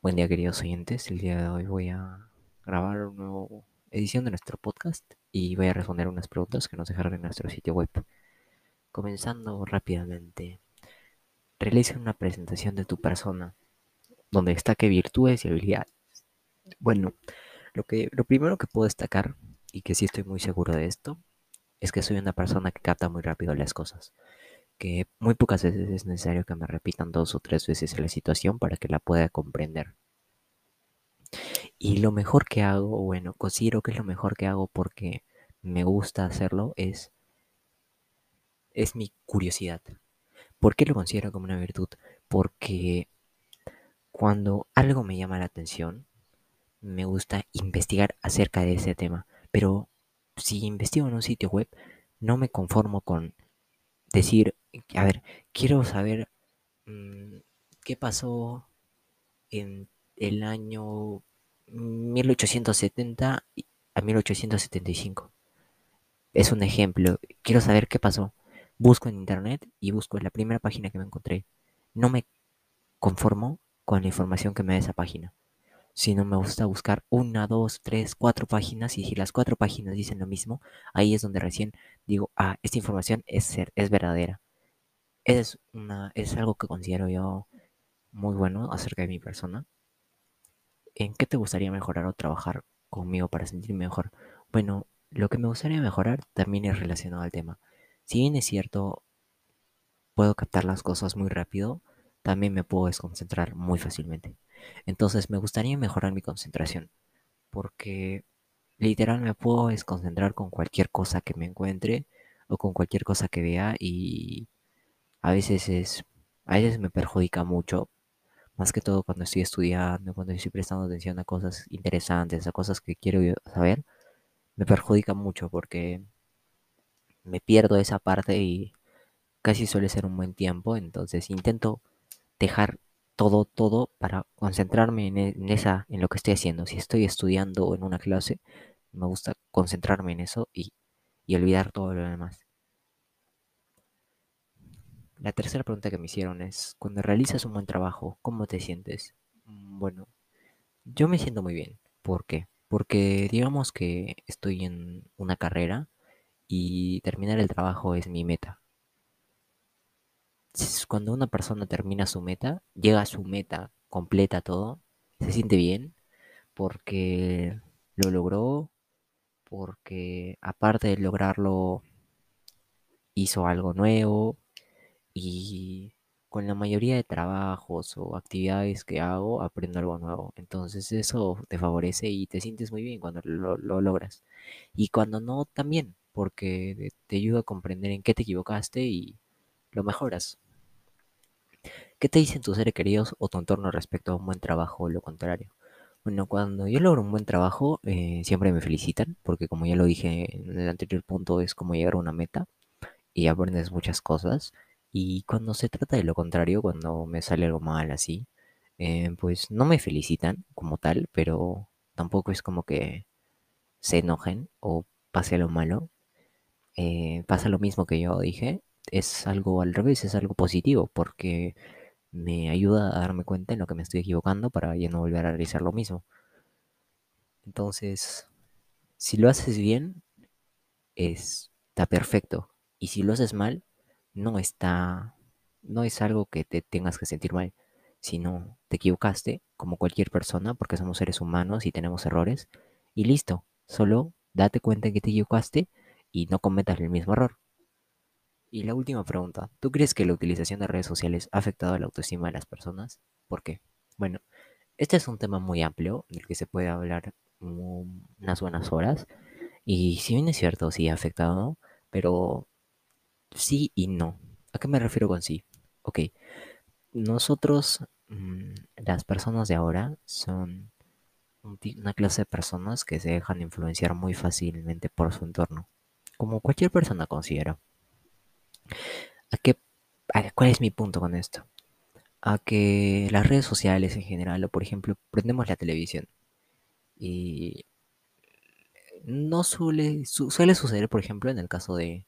Buen día, queridos oyentes. El día de hoy voy a grabar una nueva edición de nuestro podcast y voy a responder unas preguntas que nos dejaron en nuestro sitio web. Comenzando rápidamente, realiza una presentación de tu persona donde destaque virtudes y habilidades. Bueno, lo, que, lo primero que puedo destacar, y que sí estoy muy seguro de esto, es que soy una persona que capta muy rápido las cosas que muy pocas veces es necesario que me repitan dos o tres veces la situación para que la pueda comprender. Y lo mejor que hago, bueno, considero que es lo mejor que hago porque me gusta hacerlo, es, es mi curiosidad. ¿Por qué lo considero como una virtud? Porque cuando algo me llama la atención, me gusta investigar acerca de ese tema. Pero si investigo en un sitio web, no me conformo con decir, a ver, quiero saber mm, qué pasó en el año 1870 a 1875. Es un ejemplo. Quiero saber qué pasó. Busco en internet y busco la primera página que me encontré. No me conformo con la información que me da esa página, sino me gusta buscar una, dos, tres, cuatro páginas y si las cuatro páginas dicen lo mismo, ahí es donde recién digo, ah, esta información es, ser, es verdadera. Es, una, es algo que considero yo muy bueno acerca de mi persona. ¿En qué te gustaría mejorar o trabajar conmigo para sentirme mejor? Bueno, lo que me gustaría mejorar también es relacionado al tema. Si bien es cierto, puedo captar las cosas muy rápido, también me puedo desconcentrar muy fácilmente. Entonces me gustaría mejorar mi concentración, porque literal me puedo desconcentrar con cualquier cosa que me encuentre o con cualquier cosa que vea y a veces es, a veces me perjudica mucho, más que todo cuando estoy estudiando, cuando estoy prestando atención a cosas interesantes, a cosas que quiero saber, me perjudica mucho porque me pierdo esa parte y casi suele ser un buen tiempo, entonces intento dejar todo, todo para concentrarme en, e, esa, en lo que estoy haciendo. Si estoy estudiando en una clase, me gusta concentrarme en eso y, y olvidar todo lo demás. La tercera pregunta que me hicieron es, cuando realizas un buen trabajo, ¿cómo te sientes? Mm, bueno, yo me siento muy bien. ¿Por qué? Porque digamos que estoy en una carrera y terminar el trabajo es mi meta. Cuando una persona termina su meta, llega a su meta, completa todo, se siente bien porque lo logró, porque aparte de lograrlo, hizo algo nuevo y con la mayoría de trabajos o actividades que hago aprendo algo nuevo. Entonces eso te favorece y te sientes muy bien cuando lo, lo logras. Y cuando no, también, porque te ayuda a comprender en qué te equivocaste y lo mejoras. ¿Qué te dicen tus seres queridos o tu entorno respecto a un buen trabajo o lo contrario? Bueno, cuando yo logro un buen trabajo, eh, siempre me felicitan, porque como ya lo dije en el anterior punto, es como llegar a una meta y aprendes muchas cosas. Y cuando se trata de lo contrario, cuando me sale algo mal así, eh, pues no me felicitan como tal, pero tampoco es como que se enojen o pase lo malo. Eh, pasa lo mismo que yo dije, es algo al revés, es algo positivo, porque me ayuda a darme cuenta en lo que me estoy equivocando para ya no volver a realizar lo mismo. Entonces, si lo haces bien, está perfecto. Y si lo haces mal, no está, no es algo que te tengas que sentir mal, sino te equivocaste como cualquier persona, porque somos seres humanos y tenemos errores, y listo, solo date cuenta que te equivocaste y no cometas el mismo error. Y la última pregunta, ¿tú crees que la utilización de redes sociales ha afectado la autoestima de las personas? ¿Por qué? Bueno, este es un tema muy amplio del que se puede hablar unas buenas horas. Y si bien es cierto, sí ha afectado, pero sí y no. ¿A qué me refiero con sí? Ok, nosotros, mmm, las personas de ahora, son una clase de personas que se dejan influenciar muy fácilmente por su entorno, como cualquier persona considera. ¿A qué, ¿Cuál es mi punto con esto? A que las redes sociales en general, o por ejemplo, prendemos la televisión y no suele, su, suele suceder, por ejemplo, en el caso de,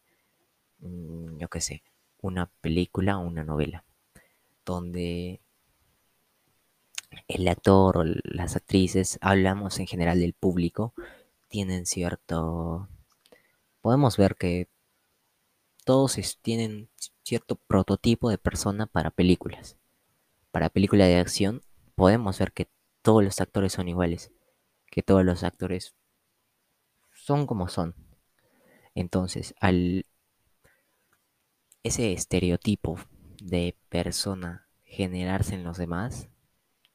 yo qué sé, una película o una novela, donde el actor o las actrices, hablamos en general del público, tienen cierto... Podemos ver que todos tienen cierto prototipo de persona para películas. Para película de acción, podemos ver que todos los actores son iguales, que todos los actores son como son. Entonces, al ese estereotipo de persona generarse en los demás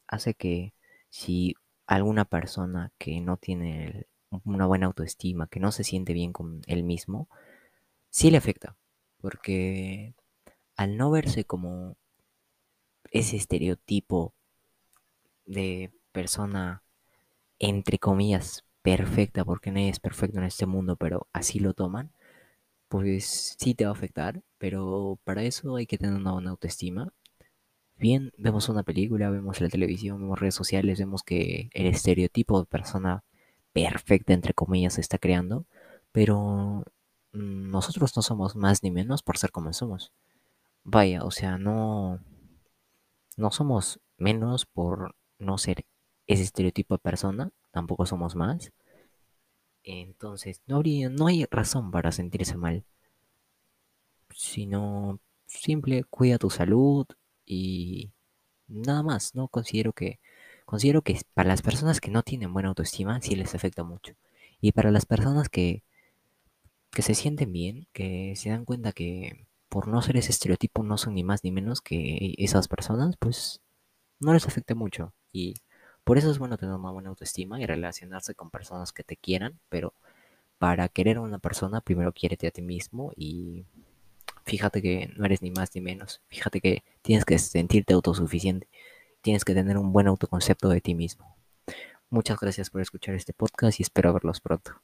hace que si alguna persona que no tiene una buena autoestima, que no se siente bien con él mismo, sí le afecta. Porque al no verse como ese estereotipo de persona, entre comillas, perfecta, porque nadie es perfecto en este mundo, pero así lo toman, pues sí te va a afectar, pero para eso hay que tener una buena autoestima. Bien, vemos una película, vemos la televisión, vemos redes sociales, vemos que el estereotipo de persona perfecta, entre comillas, se está creando, pero nosotros no somos más ni menos por ser como somos. Vaya, o sea, no, no somos menos por no ser ese estereotipo de persona, tampoco somos más. Entonces, no, habría, no hay razón para sentirse mal, sino simple cuida tu salud y nada más, ¿no? Considero que, considero que para las personas que no tienen buena autoestima sí les afecta mucho. Y para las personas que, que se sienten bien, que se dan cuenta que por no ser ese estereotipo no son ni más ni menos que esas personas, pues no les afecta mucho. Y por eso es bueno tener una buena autoestima y relacionarse con personas que te quieran, pero para querer a una persona, primero quiérete a ti mismo y fíjate que no eres ni más ni menos. Fíjate que tienes que sentirte autosuficiente. Tienes que tener un buen autoconcepto de ti mismo. Muchas gracias por escuchar este podcast y espero verlos pronto.